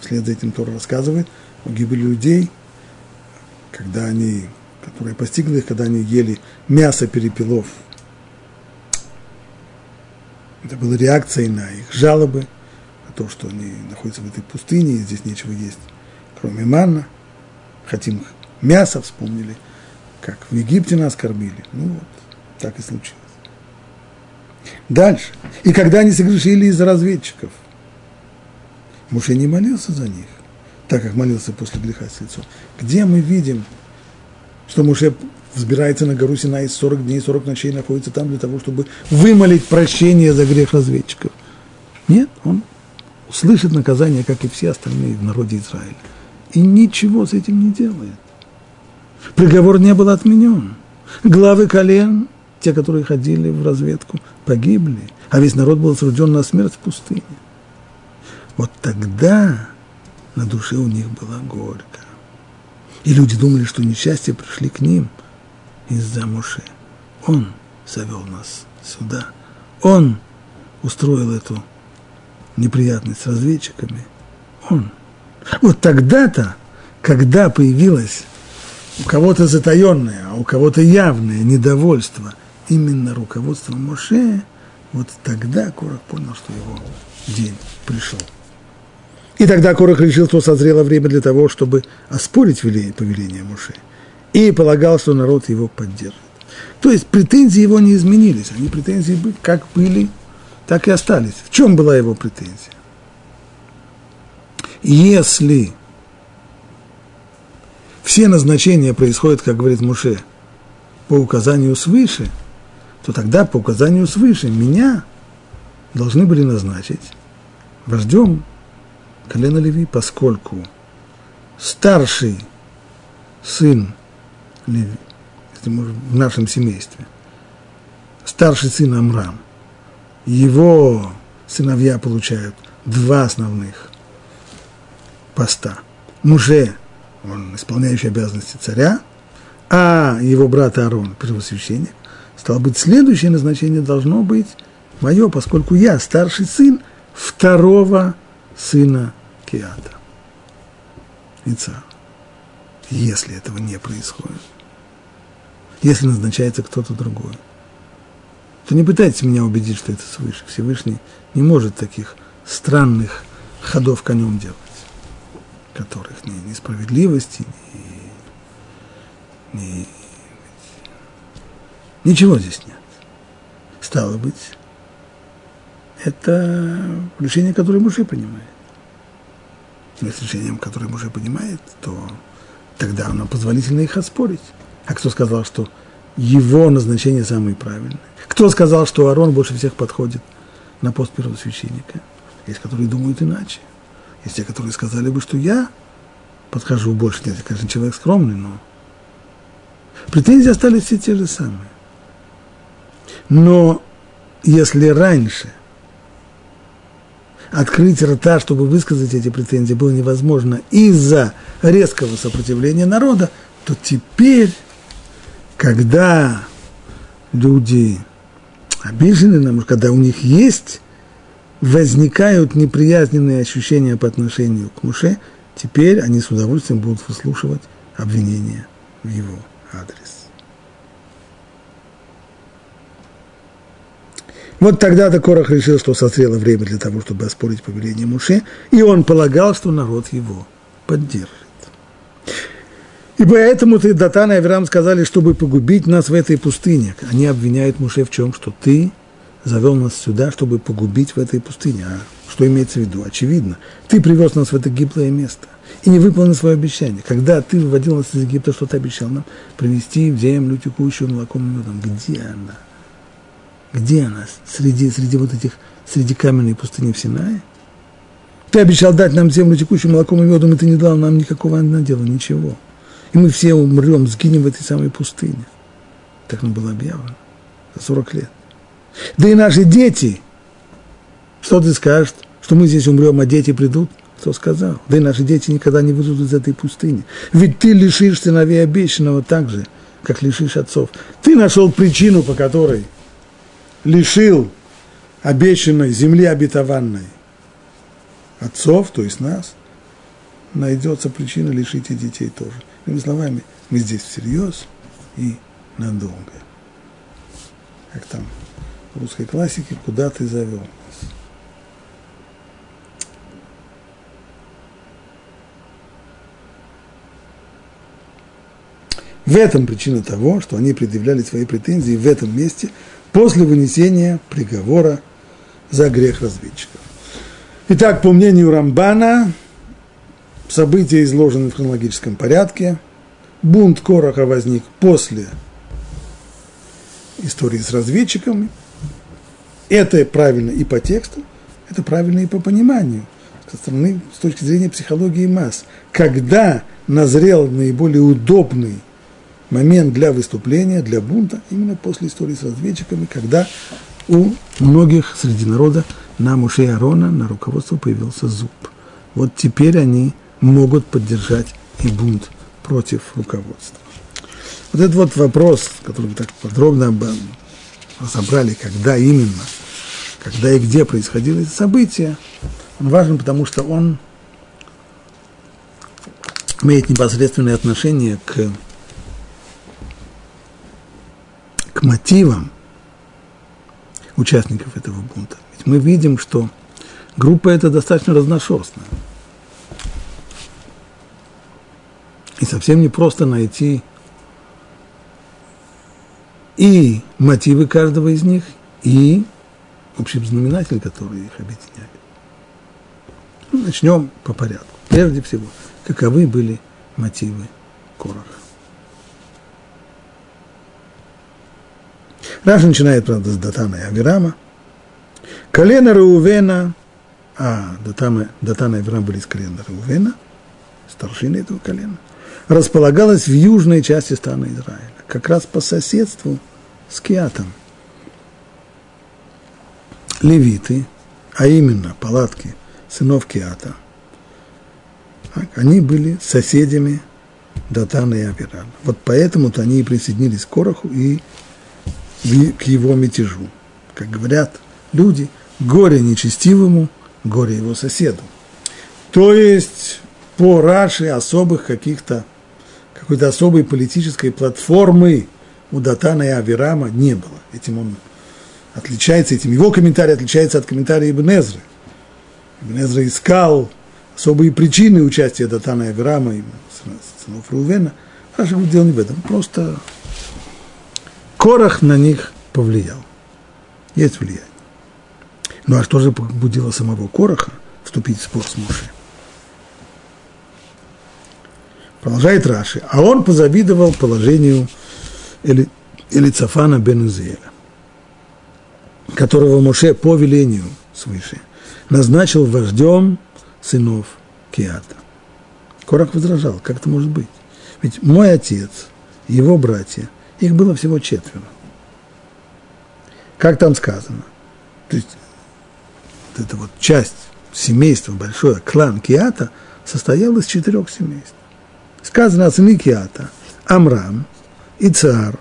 Вслед за этим Тора рассказывает о гибели людей, когда они, которые постигли их, когда они ели мясо перепелов. Это была реакцией на их жалобы, на то, что они находятся в этой пустыне, и здесь нечего есть, кроме манна. Хотим мясо, вспомнили, как в Египте нас кормили. Ну вот, так и случилось. Дальше. И когда они согрешили из-за разведчиков, Муше не молился за них, так как молился после греха с лицом. Где мы видим, что Муше взбирается на гору Синай 40 дней, 40 ночей находится там для того, чтобы вымолить прощение за грех разведчиков? Нет, он услышит наказание, как и все остальные в народе Израиля. И ничего с этим не делает. Приговор не был отменен. Главы колен, те, которые ходили в разведку, погибли, а весь народ был осужден на смерть в пустыне. Вот тогда на душе у них было горько. И люди думали, что несчастья пришли к ним из-за Муше. Он завел нас сюда. Он устроил эту неприятность с разведчиками. Он. Вот тогда-то, когда появилось у кого-то затаенное, а у кого-то явное недовольство именно руководством Моше, вот тогда Корах понял, что его день пришел. И тогда Корах решил, что созрело время для того, чтобы оспорить повеление Муше. И полагал, что народ его поддержит. То есть претензии его не изменились. Они претензии как были, так и остались. В чем была его претензия? Если все назначения происходят, как говорит Муше, по указанию свыше, то тогда по указанию свыше меня должны были назначить вождем колено Леви, поскольку старший сын Леви, в нашем семействе, старший сын Амрам, его сыновья получают два основных поста. Муже, он исполняющий обязанности царя, а его брат Аарон, первосвященник, стало быть, следующее назначение должно быть мое, поскольку я старший сын второго сына Киата. Ица. Если этого не происходит, если назначается кто-то другой, то не пытайтесь меня убедить, что это свыше. Всевышний не может таких странных ходов конем делать, которых ни, ни справедливости, ни, Не, ничего здесь нет. Стало быть, это решение, которое Муше принимает. С решением, которое Муше понимает, то тогда оно позволительно их оспорить. А кто сказал, что его назначение самое правильное? Кто сказал, что Арон больше всех подходит на пост первого священника? Есть, которые думают иначе. Есть те, которые сказали бы, что я подхожу больше. Нет, я, конечно, человек скромный, но претензии остались все те же самые. Но если раньше открыть рта, чтобы высказать эти претензии, было невозможно из-за резкого сопротивления народа, то теперь, когда люди обижены, когда у них есть, возникают неприязненные ощущения по отношению к Муше, теперь они с удовольствием будут выслушивать обвинения в его адрес. Вот тогда-то Корах решил, что созрело время для того, чтобы оспорить повеление Муше, и он полагал, что народ его поддержит. И поэтому ты, Датан и Авраам сказали, чтобы погубить нас в этой пустыне. Они обвиняют Муше в чем? Что ты завел нас сюда, чтобы погубить в этой пустыне. А что имеется в виду? Очевидно. Ты привез нас в это гиблое место и не выполнил свое обещание. Когда ты выводил нас из Египта, что ты обещал нам? Привести в землю текущую молоком и медом. Где она? Где она? Среди, среди вот этих, среди каменной пустыни в Синае? Ты обещал дать нам землю текущую молоком и медом, и ты не дал нам никакого надела, ничего. И мы все умрем, сгинем в этой самой пустыне. Так нам было объявлено за 40 лет. Да и наши дети, что ты скажешь, что мы здесь умрем, а дети придут? Кто сказал? Да и наши дети никогда не выйдут из этой пустыни. Ведь ты лишишь сыновей обещанного так же, как лишишь отцов. Ты нашел причину, по которой – лишил обещанной земли обетованной отцов, то есть нас, найдется причина лишить и детей тоже. Иными словами, мы здесь всерьез и надолго. Как там в русской классике, куда ты завел нас. В этом причина того, что они предъявляли свои претензии в этом месте – после вынесения приговора за грех разведчиков. Итак, по мнению Рамбана, события изложены в хронологическом порядке. Бунт Короха возник после истории с разведчиками. Это правильно и по тексту, это правильно и по пониманию, со стороны, с точки зрения психологии масс. Когда назрел наиболее удобный момент для выступления, для бунта, именно после истории с разведчиками, когда у многих среди народа на Муше и Арона, на руководство появился зуб. Вот теперь они могут поддержать и бунт против руководства. Вот этот вот вопрос, который мы так подробно разобрали, когда именно, когда и где происходило это событие, он важен, потому что он имеет непосредственное отношение к мотивам участников этого бунта. Ведь мы видим, что группа эта достаточно разношерстная. И совсем не просто найти и мотивы каждого из них, и общий знаменатель, который их объединяет. Ну, начнем по порядку. Прежде всего, каковы были мотивы Короха. Раша начинает, правда, с Датана и Авирама. Колено Реувена, а Датана, Датана и Авирам были из колена Реувена, старшины этого колена, располагалась в южной части стана Израиля, как раз по соседству с Киатом. Левиты, а именно палатки сынов Киата, они были соседями Датана и Авирана. Вот поэтому-то они и присоединились к Короху и к его мятежу. Как говорят люди, горе нечестивому, горе его соседу. То есть по Раши особых каких-то, какой-то особой политической платформы у Датана и Авирама не было. Этим он отличается, этим его комментарий отличается от комментария Ибн Эзры. Ибн Эзра искал особые причины участия Датана и Авирама, и сынов Рувена, Раша говорит, дело не в этом. Просто Корах на них повлиял. Есть влияние. Ну а что же побудило самого Короха вступить в спор с Мушей? Продолжает Раши. А он позавидовал положению Эли, Элицафана бен Узеля, которого Моше по велению свыше назначил вождем сынов Киата. Корах возражал, как это может быть? Ведь мой отец, его братья, их было всего четверо. Как там сказано? То есть вот эта вот часть семейства, большое, клан Киата, состоял из четырех семейств. Сказано о сыне Киата – Амрам, Ицар,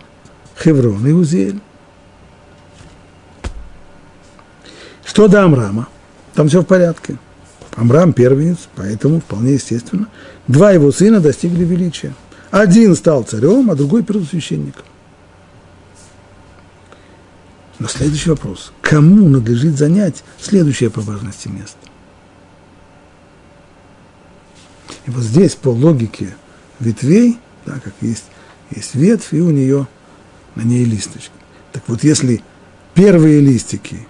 Хеврон и Узель. Что до Амрама? Там все в порядке. Амрам первенец, поэтому вполне естественно. Два его сына достигли величия. Один стал царем, а другой первосвященником. Но следующий вопрос. Кому надлежит занять следующее по важности место? И вот здесь по логике ветвей, да, как есть, есть ветвь, и у нее на ней листочки. Так вот, если первые листики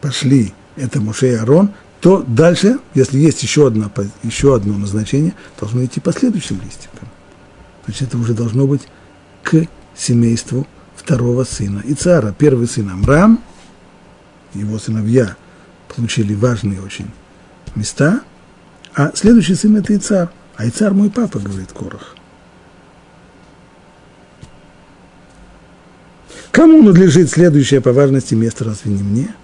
пошли, это Муше Арон, то дальше, если есть еще, одна, еще одно назначение, должно идти по следующим листикам. Значит, это уже должно быть к семейству второго сына Ицара. Первый сын Амрам, его сыновья получили важные очень места, а следующий сын это Ицар. А Ицар мой папа, говорит Корах. Кому надлежит следующее по важности место, разве не мне?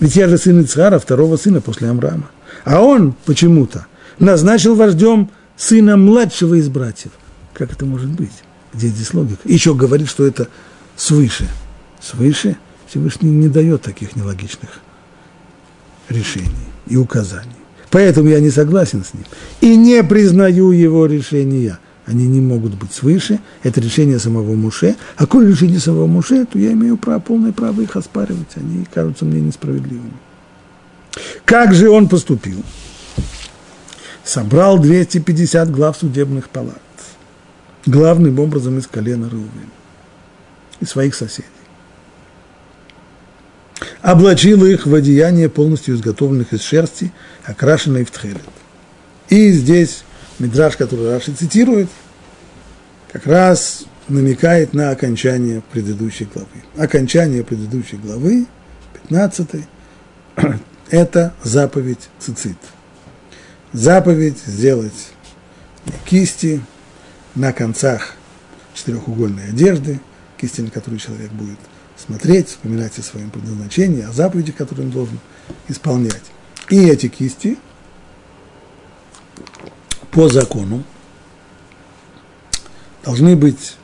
Ведь я же сын Ицхара, второго сына после Амрама. А он почему-то назначил вождем сына младшего из братьев. Как это может быть? Где здесь логика? Еще говорит, что это свыше. Свыше Всевышний не дает таких нелогичных решений и указаний. Поэтому я не согласен с ним. И не признаю его решения. Они не могут быть свыше. Это решение самого Муше. А коль решение самого Муше, то я имею право, полное право их оспаривать. Они кажутся мне несправедливыми. Как же он поступил? Собрал 250 глав судебных палат. Главным образом из колена Рувена и своих соседей. Облачил их в одеяние, полностью изготовленных из шерсти, окрашенной в тхелет. И здесь Мидраш, который Раши цитирует, как раз намекает на окончание предыдущей главы. Окончание предыдущей главы, 15 это заповедь цицит. Заповедь сделать кисти на концах четырехугольной одежды – кисти, на которую человек будет смотреть, вспоминать о своем предназначении, о заповедях, которые он должен исполнять. И эти кисти по закону должны быть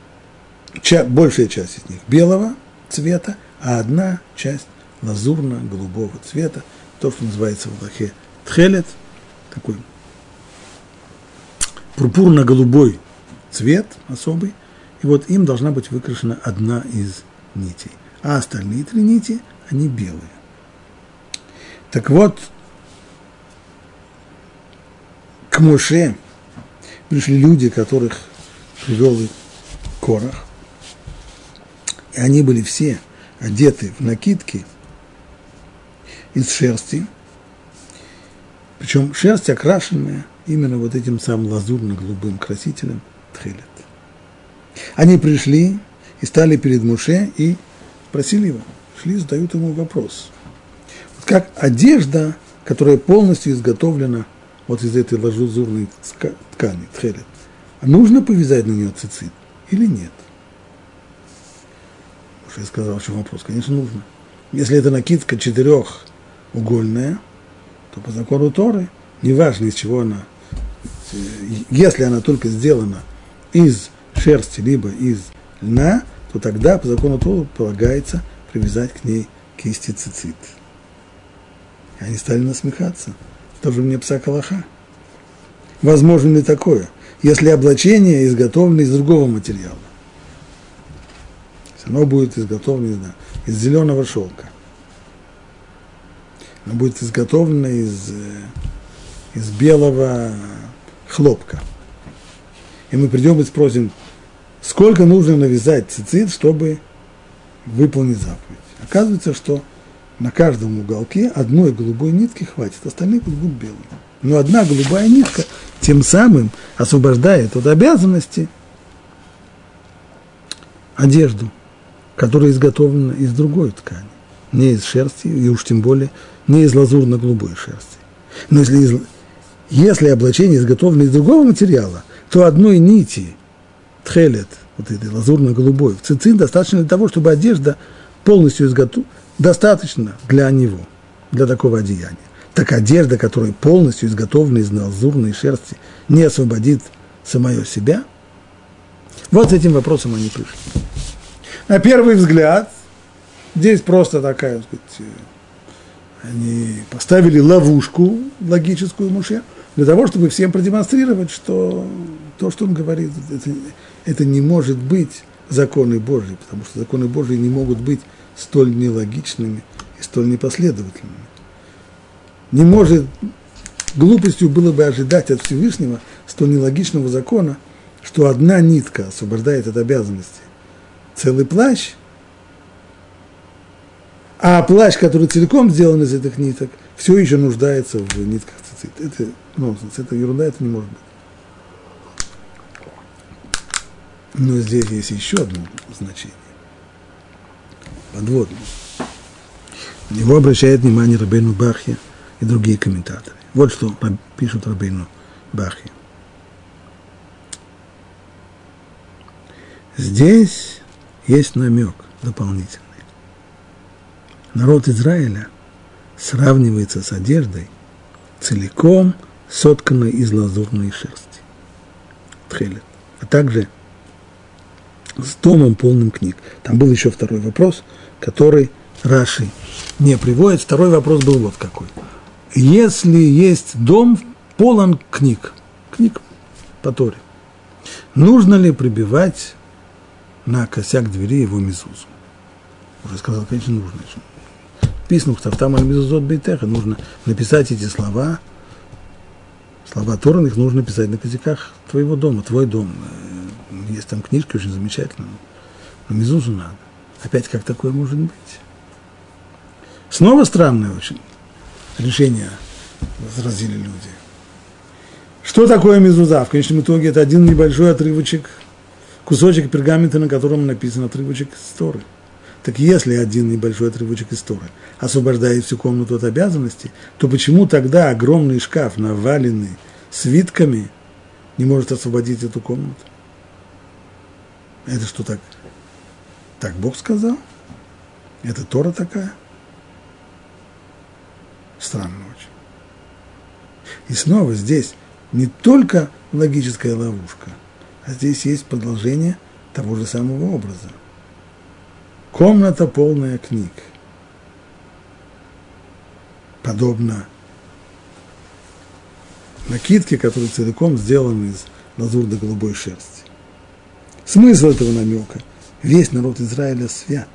большая часть из них белого цвета, а одна часть лазурно-голубого цвета, то, что называется в Аллахе тхелет, такой пурпурно-голубой цвет особый, и вот им должна быть выкрашена одна из нитей. А остальные три нити, они белые. Так вот, к Моше пришли люди, которых привел Корах. И они были все одеты в накидки из шерсти, причем шерсть окрашенная именно вот этим самым лазурно-голубым красителем тхелет. Они пришли и стали перед Муше и спросили его, шли, задают ему вопрос. Вот как одежда, которая полностью изготовлена вот из этой ложузурной ткани, тхелет, нужно повязать на нее цицит или нет? Муше сказал, что вопрос, конечно, нужно. Если это накидка четырехугольная, то по закону Торы, неважно из чего она, если она только сделана из шерсти, либо из льна, то тогда по закону Торы полагается привязать к ней кисти цицит. И они стали насмехаться. Тоже мне пса калаха. Возможно ли такое, если облачение изготовлено из другого материала? Оно будет изготовлено из зеленого шелка. Оно будет изготовлено из, э, из белого хлопка. И мы придем и спросим, сколько нужно навязать цицит, чтобы выполнить заповедь. Оказывается, что на каждом уголке одной голубой нитки хватит, остальные будут белые. Но одна голубая нитка тем самым освобождает от обязанности одежду, которая изготовлена из другой ткани, не из шерсти, и уж тем более не из лазурно-голубой шерсти. Но если, если облачение изготовлено из другого материала, то одной нити, тхелет, вот этой лазурно-голубой, в цицин достаточно для того, чтобы одежда полностью изготовлена, достаточно для него, для такого одеяния. Так одежда, которая полностью изготовлена из лазурной шерсти, не освободит самое себя? Вот с этим вопросом они пришли. На первый взгляд, здесь просто такая, так сказать, они поставили ловушку логическую Муше для того, чтобы всем продемонстрировать, что то, что он говорит, это, это не может быть законы Божьи, потому что законы Божьи не могут быть столь нелогичными и столь непоследовательными. Не может, глупостью было бы ожидать от Всевышнего столь нелогичного закона, что одна нитка освобождает от обязанности целый плащ, а плащ, который целиком сделан из этих ниток, все еще нуждается в нитках цицит. Это нонсенс, это ерунда, это не может быть. Но здесь есть еще одно значение. Подводное. На него обращает внимание Рабейну Бахья и другие комментаторы. Вот что пишут Рабейну Бахья. Здесь есть намек дополнительный. Народ Израиля сравнивается с одеждой, целиком сотканной из лазурной шерсти. Тхелет. А также с домом полным книг. Там был еще второй вопрос, который Раши не приводит. Второй вопрос был вот какой. Если есть дом полон книг, книг по Торе, нужно ли прибивать на косяк двери его мизузу? Уже сказал, конечно, нужно. Писну там аль бейтеха, нужно написать эти слова, слова Торы, их нужно писать на косяках твоего дома, твой дом. Есть там книжки очень замечательные. Но мизузу надо. Опять как такое может быть? Снова странное очень решение возразили люди. Что такое мезуза? В конечном итоге это один небольшой отрывочек, кусочек пергамента, на котором написан отрывочек истории. Так если один небольшой отрывочек истории освобождает всю комнату от обязанностей, то почему тогда огромный шкаф, наваленный свитками, не может освободить эту комнату? Это что так? Так Бог сказал? Это Тора такая? Странно очень. И снова здесь не только логическая ловушка, а здесь есть продолжение того же самого образа. Комната полная книг. Подобно накидке, которая целиком сделана из лазурно-голубой шерсти. Смысл этого намека – весь народ Израиля свят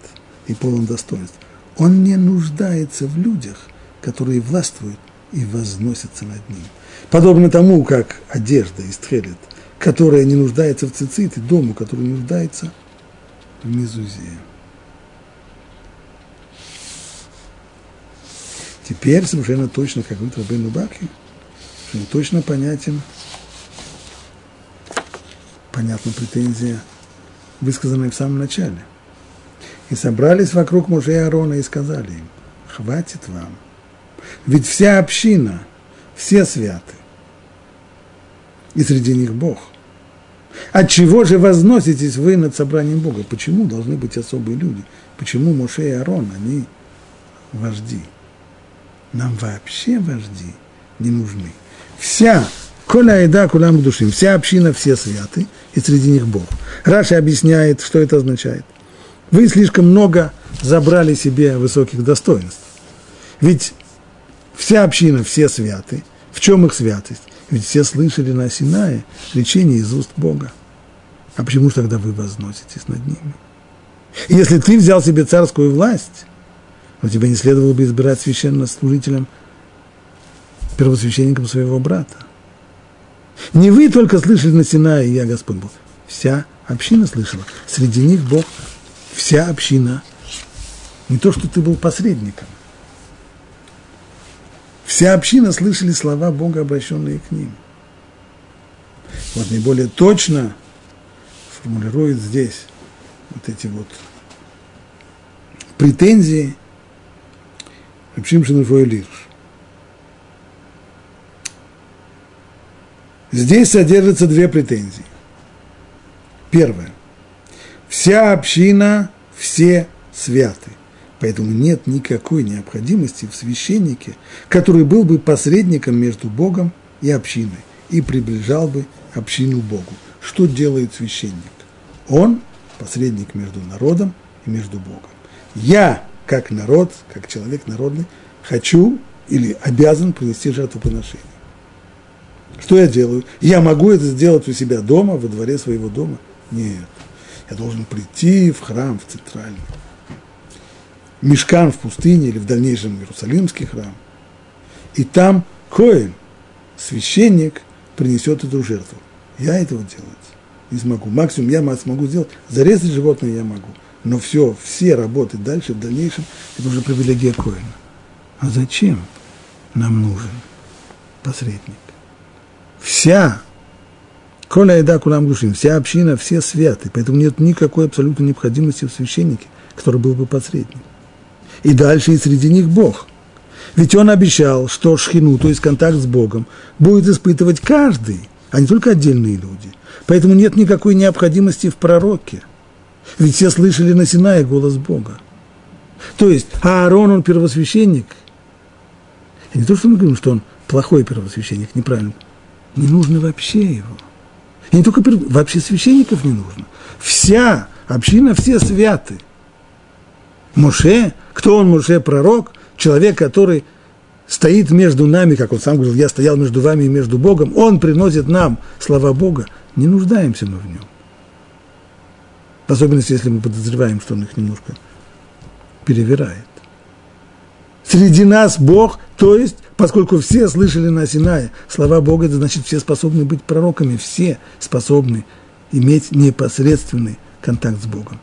и полон достоинств. Он не нуждается в людях, которые властвуют и возносятся над ним. Подобно тому, как одежда из тхелет, которая не нуждается в цицит, и дому, который нуждается в мезузе. Теперь совершенно точно, как говорит Рабейну Баки, совершенно точно понятен понятна претензия, высказанная в самом начале. И собрались вокруг мужей Аарона и сказали им, хватит вам, ведь вся община, все святы, и среди них Бог. От чего же возноситесь вы над собранием Бога? Почему должны быть особые люди? Почему Моше и Аарон, они вожди? Нам вообще вожди не нужны. Вся Коля Айда, Кулям душим. Вся община, все святы, и среди них Бог. Раша объясняет, что это означает. Вы слишком много забрали себе высоких достоинств. Ведь вся община, все святы. В чем их святость? Ведь все слышали на Синае лечение из уст Бога. А почему же тогда вы возноситесь над ними? Если ты взял себе царскую власть, то тебе не следовало бы избирать священнослужителем, первосвященником своего брата. Не вы только слышали на Синае, я Господь Бог. вся община слышала. Среди них Бог, вся община. Не то, что ты был посредником. Вся община слышали слова Бога, обращенные к ним. Вот наиболее точно формулирует здесь вот эти вот претензии Рабшим Лирш. Здесь содержатся две претензии. Первое. Вся община, все святы. Поэтому нет никакой необходимости в священнике, который был бы посредником между Богом и общиной и приближал бы общину Богу. Что делает священник? Он посредник между народом и между Богом. Я, как народ, как человек народный, хочу или обязан принести жертвоприношение. Что я делаю? Я могу это сделать у себя дома, во дворе своего дома? Нет. Я должен прийти в храм, в центральный. Мешкан в пустыне или в дальнейшем Иерусалимский храм. И там Коэн, священник, принесет эту жертву. Я этого делать не смогу. Максимум я смогу сделать, зарезать животное я могу. Но все, все работы дальше, в дальнейшем, это уже привилегия Коина. А зачем нам нужен посредник? Вся Коля еда кулам душим, вся община, все святы, поэтому нет никакой абсолютной необходимости в священнике, который был бы посредник. И дальше и среди них Бог. Ведь он обещал, что шхину, то есть контакт с Богом, будет испытывать каждый, а не только отдельные люди. Поэтому нет никакой необходимости в пророке. Ведь все слышали на Синае голос Бога. То есть Аарон, он первосвященник. И не то, что мы говорим, что он плохой первосвященник, неправильно. Не нужно вообще его. И не только вообще священников не нужно. Вся община, все святы. Моше, кто он, Моше, пророк, человек, который стоит между нами, как он сам говорил, я стоял между вами и между Богом, он приносит нам слова Бога, не нуждаемся мы в нем. В особенности, если мы подозреваем, что он их немножко перевирает. Среди нас Бог, то есть, поскольку все слышали на Синае слова Бога, это значит, все способны быть пророками, все способны иметь непосредственный контакт с Богом.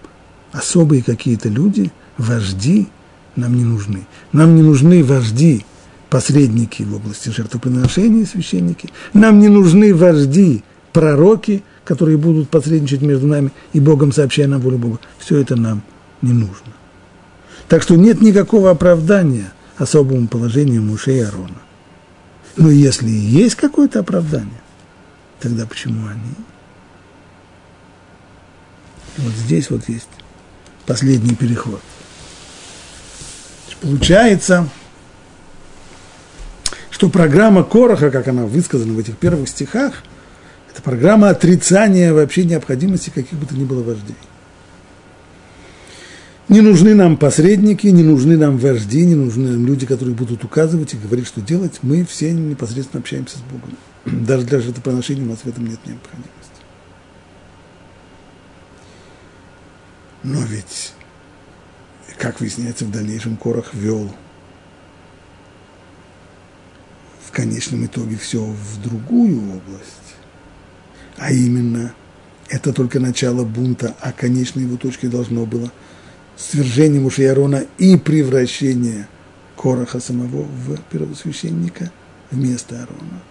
Особые какие-то люди, вожди нам не нужны. Нам не нужны вожди, посредники в области жертвоприношения, священники. Нам не нужны вожди, пророки, которые будут посредничать между нами и Богом, сообщая нам волю Бога. Все это нам не нужно. Так что нет никакого оправдания особому положению Муше и Аарона. Но если есть какое-то оправдание, тогда почему они? Вот здесь вот есть последний переход. Получается, что программа Короха, как она высказана в этих первых стихах, это программа отрицания вообще необходимости каких бы то ни было вождей. Не нужны нам посредники, не нужны нам вожди, не нужны нам люди, которые будут указывать и говорить, что делать. Мы все непосредственно общаемся с Богом. Даже для жертвоприношения у нас в этом нет необходимости. Но ведь, как выясняется, в дальнейшем Корах вел в конечном итоге все в другую область а именно, это только начало бунта, а конечной его точкой должно было свержение Мушиярона и превращение Короха самого в первосвященника вместо Аарона.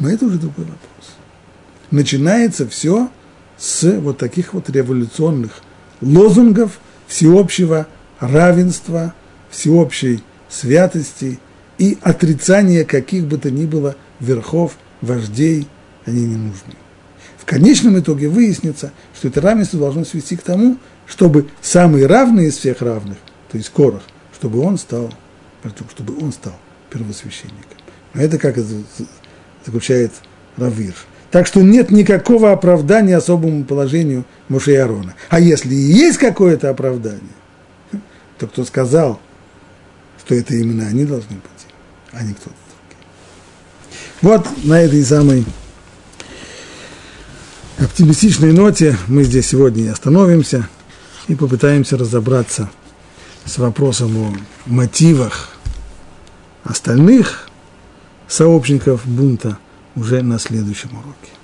Но это уже другой вопрос. Начинается все с вот таких вот революционных лозунгов всеобщего равенства, всеобщей святости и отрицания каких бы то ни было верхов, вождей, они не нужны. В конечном итоге выяснится, что это равенство должно свести к тому, чтобы самый равный из всех равных, то есть Корах, чтобы он стал, чтобы он стал первосвященником. Но это как заключает Равир. Так что нет никакого оправдания особому положению Моше и Аарона. А если и есть какое-то оправдание, то кто сказал, что это именно они должны быть, а не кто-то другой. Вот на этой самой оптимистичной ноте мы здесь сегодня и остановимся и попытаемся разобраться с вопросом о мотивах остальных сообщников бунта уже на следующем уроке.